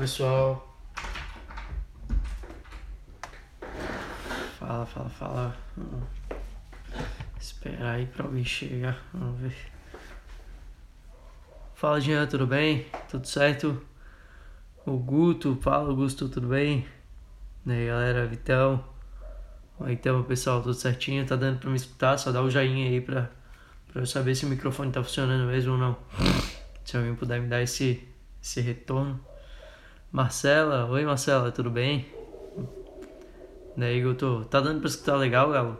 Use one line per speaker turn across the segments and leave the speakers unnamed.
pessoal. Fala, fala, fala. Esperar aí pra alguém chegar. Vamos ver. Fala, Jean, tudo bem? Tudo certo? O Guto, fala, Augusto, tudo bem? E aí, galera, Vitão. Então, pessoal, tudo certinho? Tá dando pra me escutar? Só dá o joinha aí pra, pra eu saber se o microfone tá funcionando mesmo ou não. Se alguém puder me dar esse, esse retorno. Marcela, oi Marcela, tudo bem? Daí eu tô. Tá dando pra escutar legal, Galo?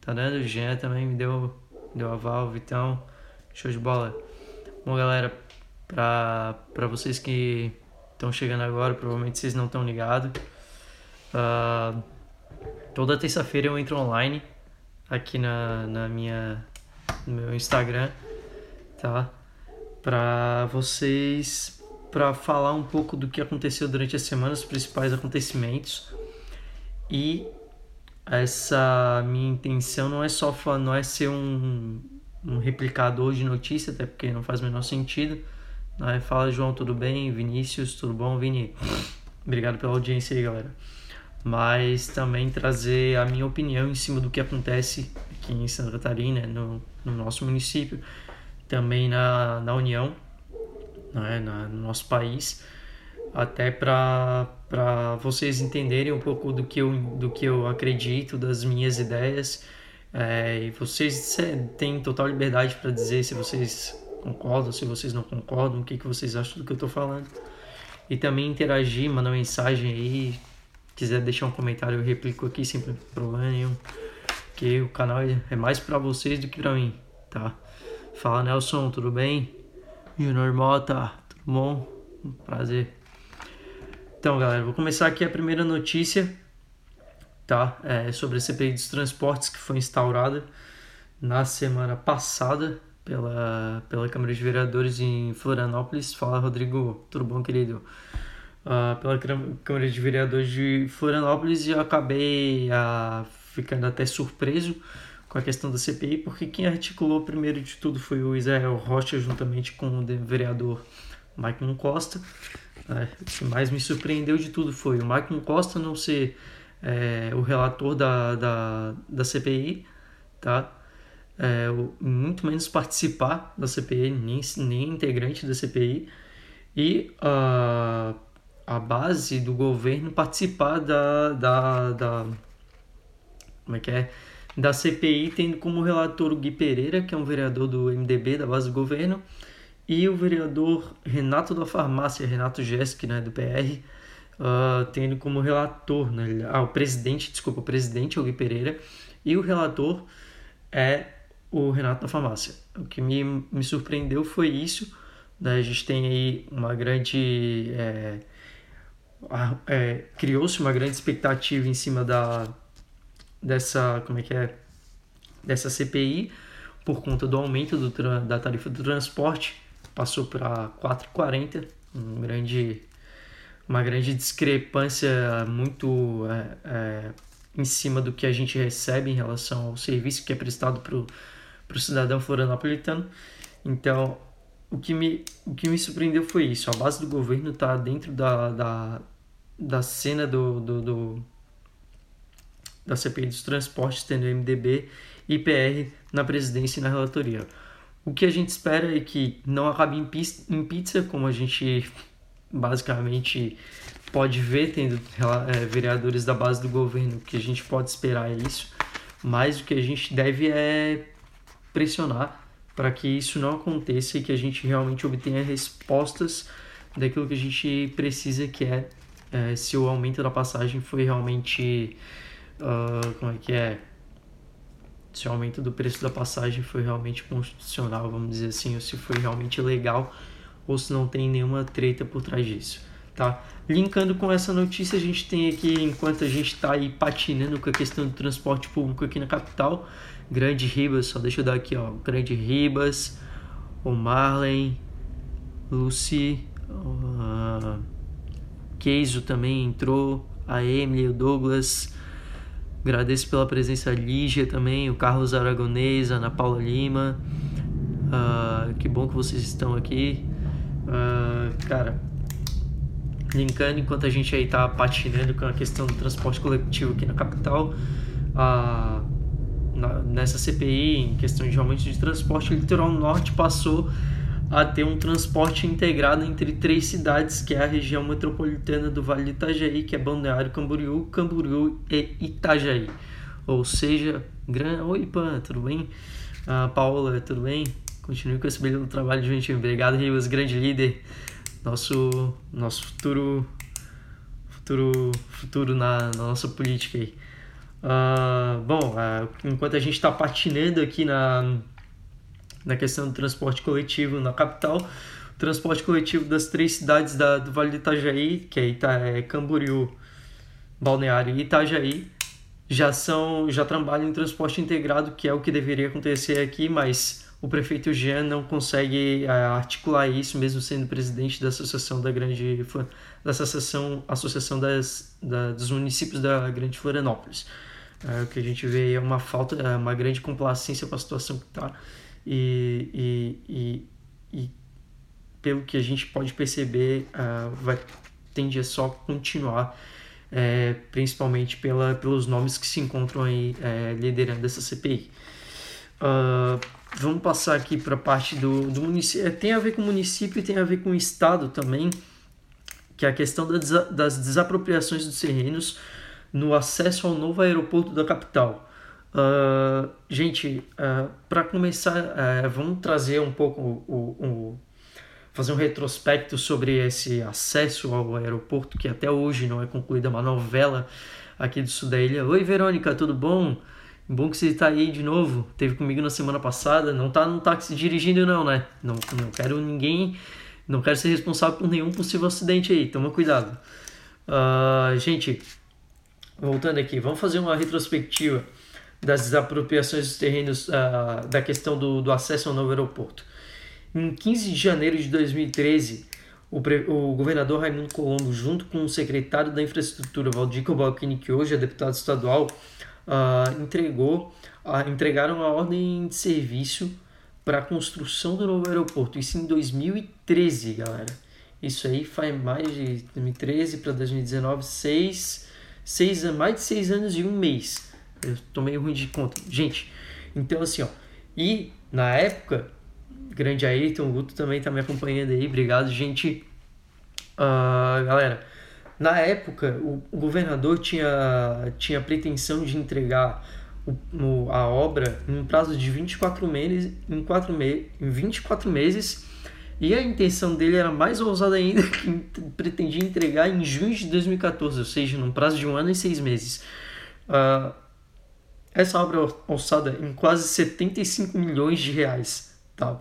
Tá dando? O Jean também me deu, deu aval, Vitão. Show de bola. Bom, galera, pra, pra vocês que estão chegando agora, provavelmente vocês não estão ligados. Uh, toda terça-feira eu entro online aqui na, na minha, no meu Instagram, tá? Pra vocês para falar um pouco do que aconteceu durante a semana, os principais acontecimentos. E essa minha intenção não é só não é ser um, um replicador de notícia, até porque não faz o menor sentido. Né? Fala, João, tudo bem? Vinícius, tudo bom? Vini, obrigado pela audiência aí, galera. Mas também trazer a minha opinião em cima do que acontece aqui em Santa Catarina, no, no nosso município, também na, na União, né, no nosso país, até para vocês entenderem um pouco do que eu, do que eu acredito, das minhas ideias. É, e vocês têm total liberdade para dizer se vocês concordam, se vocês não concordam, o que, que vocês acham do que eu estou falando. E também interagir, mandar mensagem aí. Quiser deixar um comentário, eu replico aqui sem problema nenhum. Que o canal é mais para vocês do que para mim, tá? Fala Nelson, tudo bem? Junior Mota, tudo bom? Prazer. Então, galera, vou começar aqui a primeira notícia, tá? É sobre a CPI dos transportes que foi instaurada na semana passada pela, pela Câmara de Vereadores em Florianópolis. Fala, Rodrigo, tudo bom, querido? Uh, pela Câmara de Vereadores de Florianópolis e eu acabei uh, ficando até surpreso com a questão da CPI, porque quem articulou primeiro de tudo foi o Israel Rocha, juntamente com o vereador Michael Costa. É, o que mais me surpreendeu de tudo foi o Michael Costa não ser é, o relator da, da, da CPI, tá? É, muito menos participar da CPI, nem, nem integrante da CPI, e a, a base do governo participar da, da, da como é que é? Da CPI, tendo como relator o Gui Pereira, que é um vereador do MDB, da base do governo, e o vereador Renato da Farmácia, Renato Jesk, né, do PR, uh, ah, tendo como relator, né, ah, o presidente, desculpa, o presidente é o Gui Pereira, e o relator é o Renato da Farmácia. O que me, me surpreendeu foi isso, né, a gente tem aí uma grande... É, é, criou-se uma grande expectativa em cima da, dessa, como é que é, dessa CPI por conta do aumento do, da tarifa do transporte, passou para 4,40, um grande, uma grande discrepância muito é, é, em cima do que a gente recebe em relação ao serviço que é prestado para o cidadão florianopolitano. Então, o que, me, o que me surpreendeu foi isso, a base do governo está dentro da, da, da cena do, do, do da CPI dos transportes, tendo MDB e PR na presidência e na relatoria. O que a gente espera é que não acabe em pizza, como a gente basicamente pode ver, tendo é, vereadores da base do governo, o que a gente pode esperar é isso, mas o que a gente deve é pressionar para que isso não aconteça e que a gente realmente obtenha respostas daquilo que a gente precisa, que é, é se o aumento da passagem foi realmente uh, como é que é? Se o aumento do preço da passagem foi realmente constitucional, vamos dizer assim, ou se foi realmente legal, ou se não tem nenhuma treta por trás disso, tá? Linkando com essa notícia, a gente tem aqui, enquanto a gente está aí patinando com a questão do transporte público aqui na capital, Grande Ribas, só deixa eu dar aqui, ó, Grande Ribas, o Marley, Lucy, uh, Keizo também entrou, a Emily, o Douglas, Agradeço pela presença Lígia também, o Carlos Aragonês, Ana Paula Lima. Uh, que bom que vocês estão aqui. Uh, cara, linkando enquanto a gente aí tá patinando com a questão do transporte coletivo aqui na capital, a, na, nessa CPI, em questão de aumento de transporte, o litoral norte passou a ter um transporte integrado entre três cidades, que é a região metropolitana do Vale do Itajaí, que é Balneário Camboriú, Camboriú e Itajaí. Ou seja, gran... Oi, Pan, tudo bem? Ah, Paola, tudo bem? Continue com esse belo trabalho, gente. Obrigado, Rivas, grande líder. Nosso, nosso futuro, futuro, futuro na, na nossa política aí. Uh, bom, uh, enquanto a gente está patinando aqui na, na questão do transporte coletivo na capital. O transporte coletivo das três cidades da, do Vale do Itajaí, que é, Ita, é Camboriú, Balneário e Itajaí, já são já trabalham em transporte integrado, que é o que deveria acontecer aqui, mas o prefeito Jean não consegue é, articular isso, mesmo sendo presidente da associação da grande da associação associação das, da, dos municípios da grande Florianópolis. É, o que a gente vê é uma falta, é uma grande complacência com a situação que está e, e, e, e pelo que a gente pode perceber, uh, vai, tende a só continuar, é, principalmente pela, pelos nomes que se encontram aí é, liderando essa CPI. Uh, ah, vamos passar aqui para a parte do, do município. É, tem a ver com o município e tem a ver com o estado também, que é a questão das, das desapropriações dos terrenos no acesso ao novo aeroporto da capital. Uh, gente, uh, ah, para começar, uh, vamos trazer um pouco o, o, fazer um retrospecto sobre esse acesso ao aeroporto que até hoje não é concluída uma novela aqui do sul da ilha. Oi, Verônica, tudo bom? Bom que você está aí de novo. Teve comigo na semana passada. Não tá no táxi dirigindo não, né? Não, não quero ninguém, não quero ser responsável por nenhum possível acidente aí. Toma cuidado. gente, voltando aqui, vamos fazer uma retrospectiva das desapropriações dos terrenos, uh, da questão do, do acesso ao novo aeroporto. Em 15 de janeiro de 2013, o, pre, o governador Raimundo Colombo, junto com o secretário da Infraestrutura, Valdir Balcini, que hoje é deputado estadual, uh, entregou, uh, entregaram a ordem de serviço para a construção do novo aeroporto. Isso em 2013, galera. Isso aí faz mais de 2013 para 2019, seis, seis, mais de seis anos e um mês. Eu tô meio ruim de conta. Gente, então assim, ó. E na época, grande Ayrton, Guto também tá me acompanhando aí. Obrigado, gente. Uh, galera, na época, o, o, governador tinha, tinha pretensão de entregar o, o, a obra em um prazo de 24 meses, em, 4 me, em 24 meses. E a intenção dele era mais ousada ainda, que pretendia entregar em junho de 2014, ou seja, num prazo de um ano e seis meses. Uh, essa obra orçada em quase 75 milhões de reais, tá?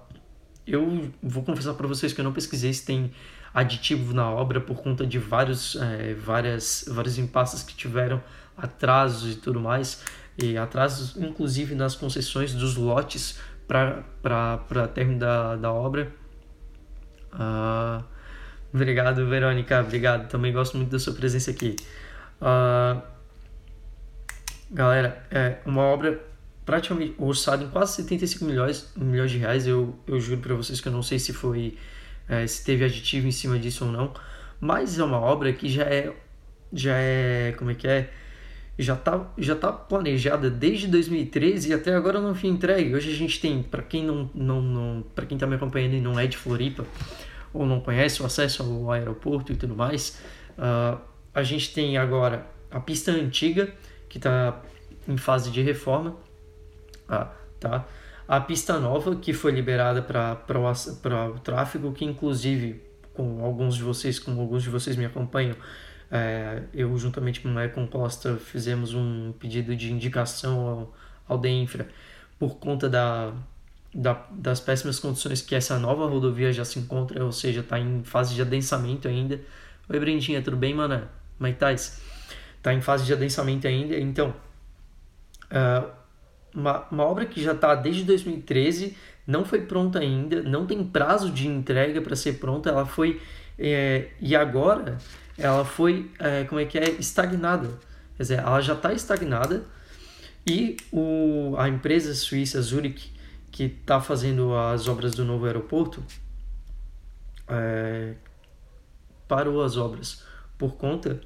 Eu vou confessar para vocês que eu não pesquisei se tem aditivo na obra por conta de vários, é, várias, vários impasses que tiveram, atrasos e tudo mais, e atrasos inclusive nas concessões dos lotes para término da, da obra. Uh, obrigado, Verônica, obrigado. Também gosto muito da sua presença aqui. Uh, Galera, é uma obra praticamente orçada em quase 75 milhões, milhões de reais. Eu, eu juro para vocês que eu não sei se foi é, se teve aditivo em cima disso ou não, mas é uma obra que já é já é como é que é já tá já tá planejada desde 2013 e até agora não foi entregue. Hoje a gente tem para quem não não, não para quem tá me acompanhando e não é de Floripa ou não conhece o acesso ao aeroporto e tudo mais, uh, a gente tem agora a pista antiga que está em fase de reforma. Ah, tá? A pista nova, que foi liberada para o tráfego, que inclusive, com alguns de vocês, como alguns de vocês me acompanham, é, eu juntamente com o Econ Costa fizemos um pedido de indicação ao, ao DEINFRA por conta da, da, das péssimas condições que essa nova rodovia já se encontra, ou seja, está em fase de adensamento ainda. Oi, Brendinha, tudo bem, mano? Como é que tá? Está em fase de adensamento ainda. Então, uh, uma, uma obra que já está desde 2013, não foi pronta ainda, não tem prazo de entrega para ser pronta, ela foi. É, e agora ela foi, é, como é que é, estagnada. Quer dizer, ela já está estagnada e o, a empresa suíça Zurich, que está fazendo as obras do novo aeroporto, é, parou as obras por conta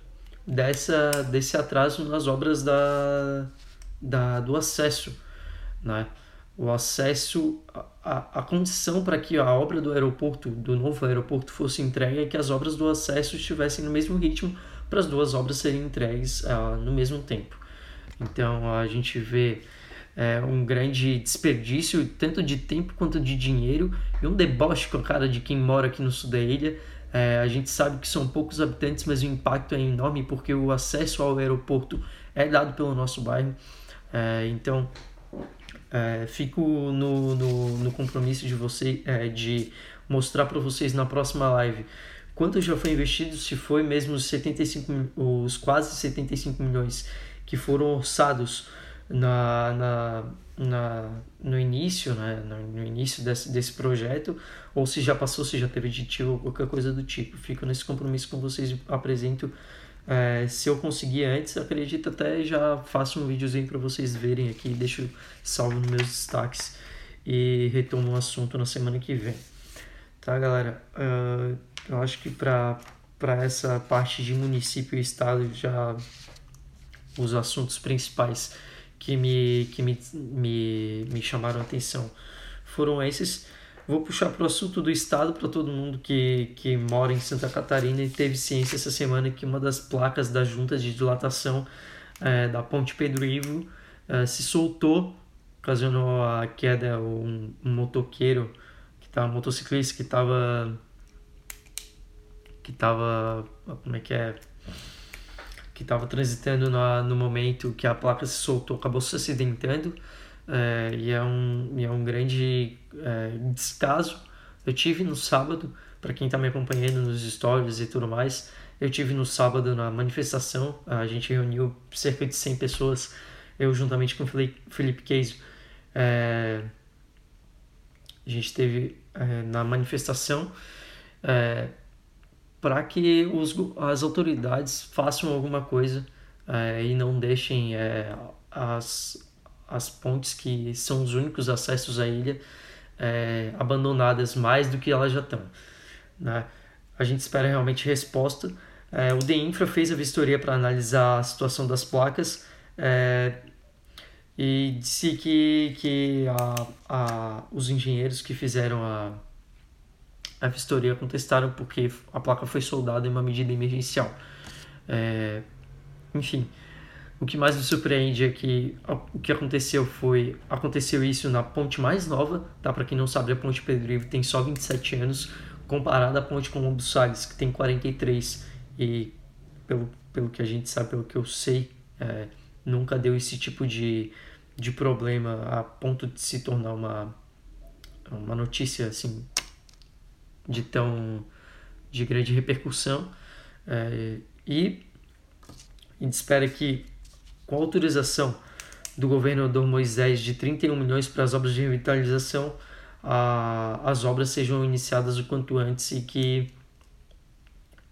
dessa, desse atraso nas obras da, da, do acesso. Né? O acesso, a, a condição para que a obra do aeroporto, do novo aeroporto, fosse entregue é que as obras do acesso estivessem no mesmo ritmo para as duas obras serem entregues uh, no mesmo tempo. Então a gente vê é, um grande desperdício, tanto de tempo quanto de dinheiro, e um deboche com a cara de quem mora aqui no sul da ilha. É, a gente sabe que são poucos habitantes, mas o impacto é enorme porque o acesso ao aeroporto é dado pelo nosso bairro. É, então, é, fico no, no, no, compromisso de você é, de mostrar para vocês na próxima live quanto já foi investido, se foi mesmo os 75, os quase 75 milhões que foram orçados na, na, na, no início, né, no, início desse, desse projeto, ou se já passou, se já teve aditivo ou qualquer coisa do tipo. Fico nesse compromisso com vocês, apresento. É, se eu conseguir antes, acredito até já faço um videozinho para vocês verem aqui, deixo salvo nos meus destaques e retomo o assunto na semana que vem. Tá, galera? Uh, eu acho que para essa parte de município e estado já os assuntos principais que me, que me, me, me chamaram a atenção foram esses. Vou puxar para o assunto do Estado para todo mundo que, que mora em Santa Catarina e teve ciência essa semana que uma das placas das juntas de dilatação é, da Ponte Pedro Ivo é, se soltou, ocasionou a queda. Um, um motoqueiro, que tá, um motociclista que estava. que estava. como é que é? Que estava transitando na, no momento que a placa se soltou acabou se acidentando é, e, é um, e é um grande é, descaso. Eu tive no sábado, para quem está me acompanhando nos stories e tudo mais, eu tive no sábado na manifestação, a gente reuniu cerca de 100 pessoas, eu juntamente com o Felipe Queijo, é, a gente teve é, na manifestação é, para que os, as autoridades façam alguma coisa é, e não deixem é, as, as pontes que são os únicos acessos à ilha é, abandonadas mais do que elas já estão. Né? A gente espera realmente resposta. É, o DEINFRA fez a vistoria para analisar a situação das placas é, e disse que, que a, a, os engenheiros que fizeram a a vistoria contestaram porque a placa foi soldada em uma medida emergencial. É, enfim, o que mais me surpreende é que o que aconteceu foi aconteceu isso na ponte mais nova, tá? Para quem não sabe, a ponte Pedro Ivo tem só 27 anos, comparada à ponte Colombo Salles, que tem 43 e pelo, pelo que a gente sabe, pelo que eu sei, é, nunca deu esse tipo de, de problema a ponto de se tornar uma uma notícia assim de tão de grande repercussão é, e a gente espera que com a autorização do governador Moisés de 31 milhões para as obras de revitalização a, as obras sejam iniciadas o quanto antes e que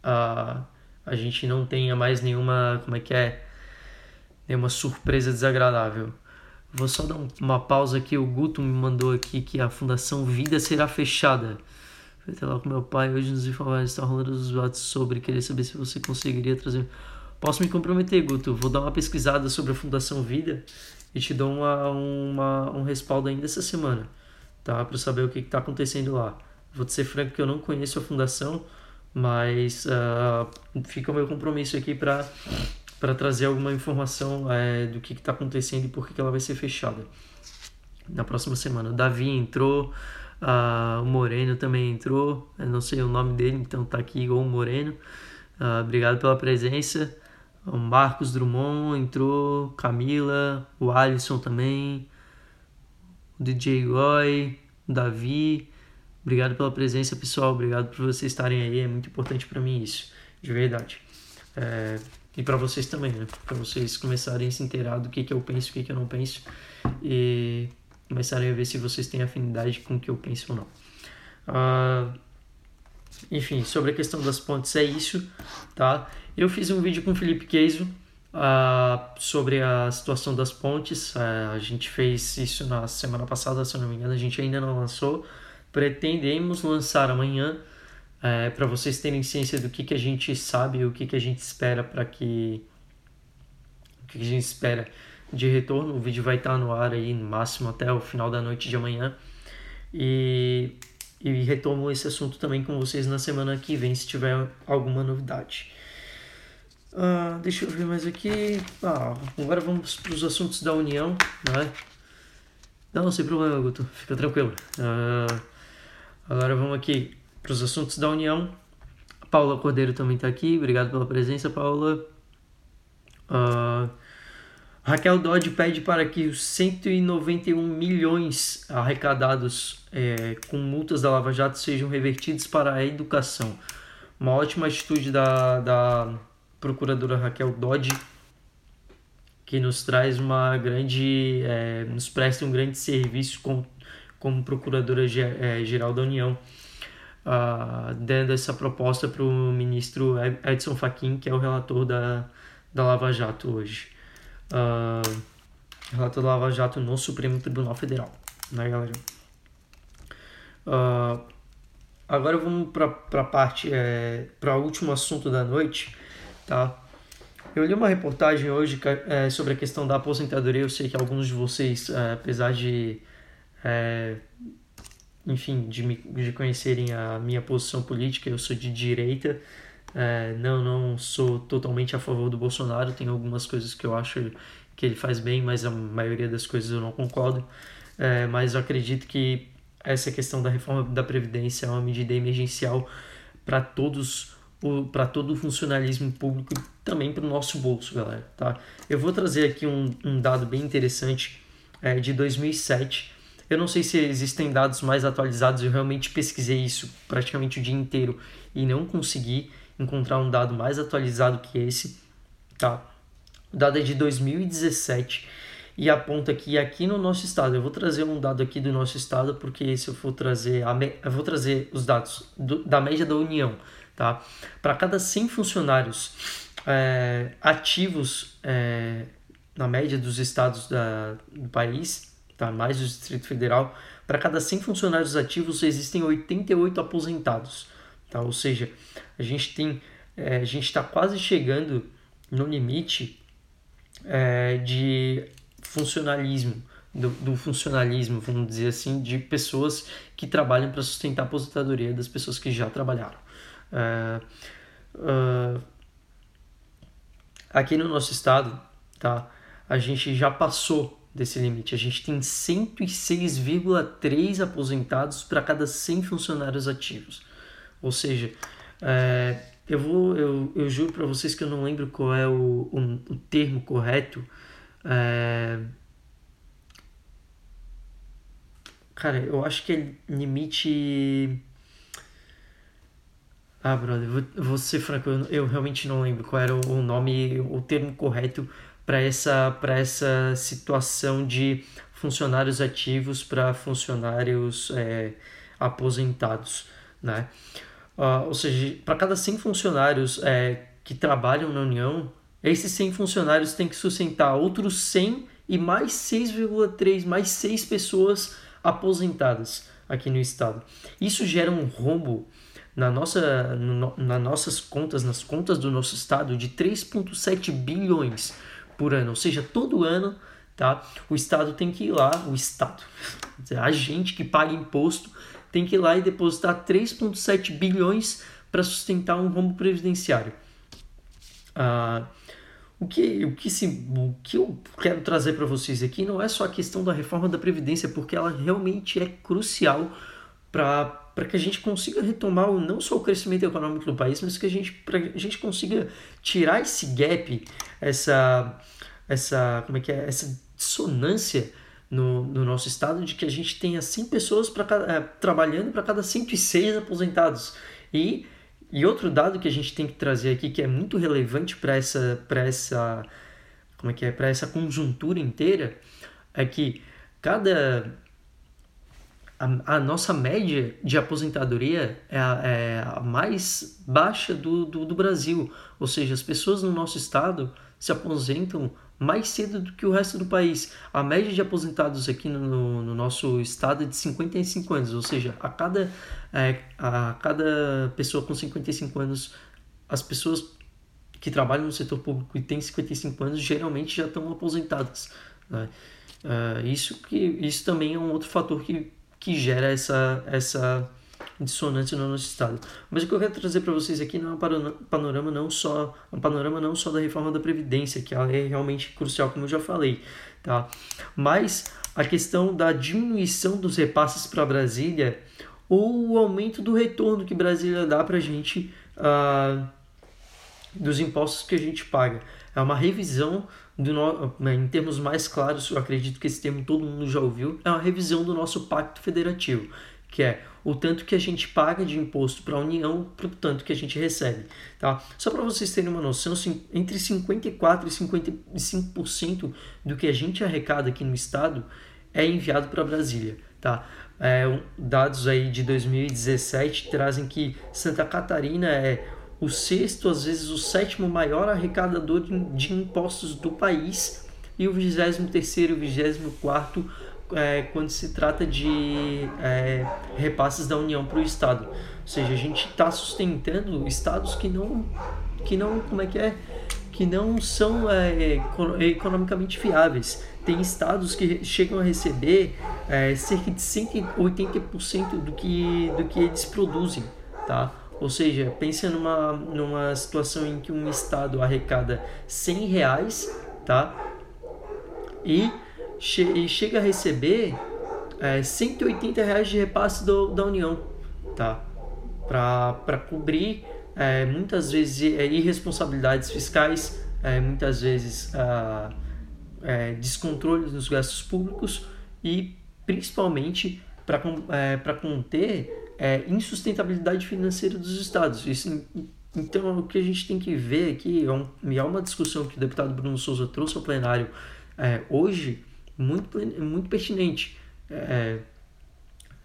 a, a gente não tenha mais nenhuma como é que é nenhuma surpresa desagradável Vou só dar uma pausa aqui. O Guto me mandou aqui que a Fundação Vida será fechada. Até lá com meu pai hoje nos informar, está rolando os debates sobre, querer saber se você conseguiria trazer. Posso me comprometer, Guto, vou dar uma pesquisada sobre a Fundação Vida e te dou uma, uma, um respaldo ainda essa semana, tá? Para saber o que está acontecendo lá. Vou te ser franco que eu não conheço a Fundação, mas uh, fica o meu compromisso aqui para para trazer alguma informação é, do que está acontecendo e por que, que ela vai ser fechada na próxima semana. O Davi entrou, Uh, o Moreno também entrou, eu não sei o nome dele, então tá aqui o Moreno. Uh, obrigado pela presença. O Marcos Drummond entrou, Camila, o Alisson também, o DJ Roy, o Davi. Obrigado pela presença, pessoal. Obrigado por vocês estarem aí. É muito importante para mim isso, de verdade. É, e para vocês também, né? Para vocês começarem a se inteirar do que, que eu penso, o que, que eu não penso. E começarem a ver se vocês têm afinidade com o que eu penso ou não. Uh, enfim, sobre a questão das pontes é isso, tá? Eu fiz um vídeo com o Felipe Queijo uh, sobre a situação das pontes. Uh, a gente fez isso na semana passada, se eu não me engano, a gente ainda não lançou. Pretendemos lançar amanhã é, para vocês terem ciência do que, que a gente sabe o que, que a gente espera para que o que, que a gente espera de retorno. O vídeo vai estar no ar aí no máximo até o final da noite de amanhã. E, e retomo esse assunto também com vocês na semana que vem, se tiver alguma novidade. Uh, deixa eu ver mais aqui. Ah, agora vamos para os assuntos da União. Né? Não, sem problema, Guto. Fica tranquilo. Uh, agora vamos aqui para os assuntos da União. Paula Cordeiro também está aqui. Obrigado pela presença, Paula. Uh, Raquel Dodge pede para que os 191 milhões arrecadados é, com multas da Lava Jato sejam revertidos para a educação. Uma ótima atitude da, da procuradora Raquel Dodge, que nos traz uma grande, é, nos presta um grande serviço como, como procuradora é, geral da União, uh, dando essa proposta para o ministro Edson Fachin, que é o relator da, da Lava Jato hoje uh, relator da Lava Jato no Supremo Tribunal Federal, né, galera? Uh, agora vamos para a parte, é, para o último assunto da noite, tá? Eu li uma reportagem hoje é, sobre a questão da aposentadoria. Eu sei que alguns de vocês, é, apesar de, é, enfim, de, me, de conhecerem a minha posição política, eu sou de direita, é, não, não sou totalmente a favor do Bolsonaro. Tem algumas coisas que eu acho que ele faz bem, mas a maioria das coisas eu não concordo. É, mas eu acredito que essa questão da reforma da Previdência é uma medida emergencial para todos para todo o funcionalismo público e também para o nosso bolso, galera. Tá? Eu vou trazer aqui um, um dado bem interessante é, de 2007. Eu não sei se existem dados mais atualizados, eu realmente pesquisei isso praticamente o dia inteiro e não consegui encontrar um dado mais atualizado que esse, tá? O dado é de 2017 e aponta que aqui no nosso estado, eu vou trazer um dado aqui do nosso estado, porque se eu for trazer, a, eu vou trazer os dados do, da média da União, tá? Para cada 100 funcionários é, ativos é, na média dos estados da, do país, tá? mais do Distrito Federal, para cada 100 funcionários ativos existem 88 aposentados, tá? Ou seja, a gente tem, é, a gente está quase chegando no limite é, de funcionalismo, do, do, funcionalismo, vamos dizer assim, de pessoas que trabalham para sustentar a aposentadoria das pessoas que já trabalharam. É, uh, aqui no nosso estado, tá, a gente já passou desse limite. A gente tem 106,3 aposentados para cada 100 funcionários ativos. Ou seja, é, eu vou, eu, eu juro para vocês que eu não lembro qual é o, o, o termo correto. É... Cara, eu acho que é limite. Ah, brother, vou, vou ser franco, eu, eu realmente não lembro qual era o, o nome, o termo correto para essa, essa situação de funcionários ativos para funcionários é, aposentados, né? Uh, ou seja, para cada 100 funcionários é, que trabalham na União, esses 100 funcionários têm que sustentar outros 100 e mais 6,3, mais 6 pessoas aposentadas aqui no estado. Isso gera um rombo na nossa, no, nas nossas contas, nas contas do nosso estado, de 3,7 bilhões por ano. Ou seja, todo ano tá, o estado tem que ir lá, o estado, a gente que paga imposto tem que ir lá e depositar 3,7 bilhões para sustentar um rombo previdenciário. Ah, o, que, o, que se, o que eu quero trazer para vocês aqui não é só a questão da reforma da Previdência, porque ela realmente é crucial para que a gente consiga retomar não só o crescimento econômico do país, mas que a gente, pra a gente consiga tirar esse gap, essa, essa, como é que é, essa dissonância no, no nosso estado de que a gente tenha 100 pessoas pra, é, trabalhando para cada 106 aposentados. E, e outro dado que a gente tem que trazer aqui, que é muito relevante para essa, essa, como é que é, essa conjuntura inteira, é que cada a, a, nossa média de aposentadoria é a, é a mais baixa do, do, do, Brasil. Ou seja, as pessoas no nosso estado se aposentam mais cedo do que o resto do país. A média de aposentados aqui no, no nosso estado é de 55 anos, ou seja, a cada, é, a cada pessoa com 55 anos, as pessoas que trabalham no setor público e têm 55 anos geralmente já estão aposentadas. Né? Uh, isso, que, isso também é um outro fator que, que gera essa, essa dissonante no nosso estado. Mas o que eu quero trazer para vocês aqui não é um panorama não só um panorama não só da reforma da previdência, que ela é realmente crucial, como eu já falei, tá? Mas a questão da diminuição dos repasses para Brasília ou o aumento do retorno que Brasília dá para a gente uh, dos impostos que a gente paga. É uma revisão do no... em termos mais claros, eu acredito que esse termo todo mundo já ouviu, é uma revisão do nosso pacto federativo, que é o tanto que a gente paga de imposto para a União para o tanto que a gente recebe. Tá? Só para vocês terem uma noção, entre 54% e 55% do que a gente arrecada aqui no Estado é enviado para Brasília. Tá? É, dados aí de 2017 trazem que Santa Catarina é o sexto, às vezes o sétimo maior arrecadador de impostos do país e o 23 terceiro e o 24 quarto é, quando se trata de é, repasses da União para o Estado. Ou seja, a gente está sustentando estados que não, que não, como é que é, que não são é, economicamente viáveis. Tem estados que chegam a receber é, cerca de 180% do que, do que eles produzem, tá? Ou seja, pense numa, numa situação em que um estado arrecada 100 reais, tá? E che e chega a receber é, 180 reais de repasse do, da União, tá? Para cobrir é, muitas vezes é, irresponsabilidades fiscais, é, muitas vezes ah, é, descontrole dos gastos públicos e principalmente para é, conter é, insustentabilidade financeira dos estados. Isso, então, o que a gente tem que ver aqui um, é uma discussão que o deputado Bruno Souza trouxe ao plenário é, hoje, muito, muito pertinente. É,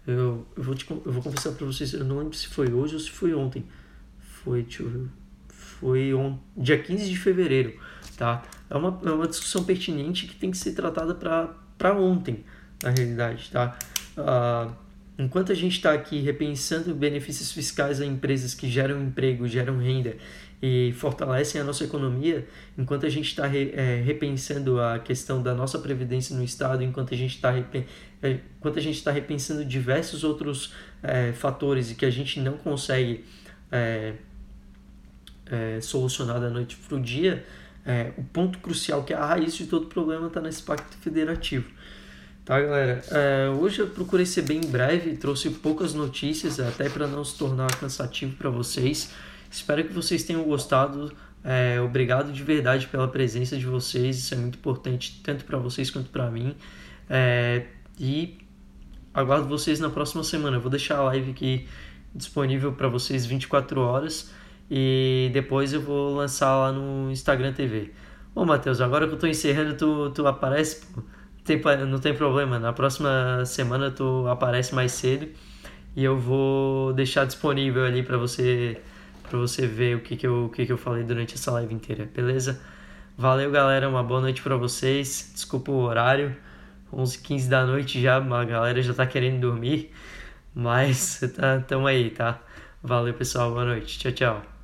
eu, eu, vou te, eu vou confessar para vocês, eu não lembro se foi hoje ou se foi ontem. Foi, deixa eu ver, foi on, dia 15 de fevereiro, tá? É uma, é uma discussão pertinente que tem que ser tratada para ontem, na realidade, tá? Uh, enquanto a gente está aqui repensando benefícios fiscais a empresas que geram emprego, geram renda e fortalecem a nossa economia, enquanto a gente está re, é, repensando a questão da nossa previdência no Estado, enquanto a gente está é, enquanto a gente está repensando diversos outros é, fatores e que a gente não consegue é, é, solucionar da noite para o dia, é, o ponto crucial, que é a raiz de todo problema, está nesse pacto federativo. Tá, galera? hoje eu procurei ser bem breve, trouxe poucas notícias, até para não se tornar cansativo para vocês. Espero que vocês tenham gostado. É, obrigado de verdade pela presença de vocês. Isso é muito importante tanto para vocês quanto para mim. É, e aguardo vocês na próxima semana. Eu vou deixar a live aqui disponível para vocês 24 horas e depois eu vou lançar lá no Instagram TV. Ô Matheus, agora que eu tô encerrando, tu, tu aparece. Tem, não tem problema, na próxima semana tu aparece mais cedo e eu vou deixar disponível ali para você para você ver o que, que, eu, o que, que eu falei durante essa live inteira, beleza? Valeu, galera. Uma boa noite para vocês. Desculpa o horário. 11 15 da noite já, a galera já tá querendo dormir. Mas tá, tamo aí, tá? Valeu, pessoal. Boa noite. Tchau, tchau.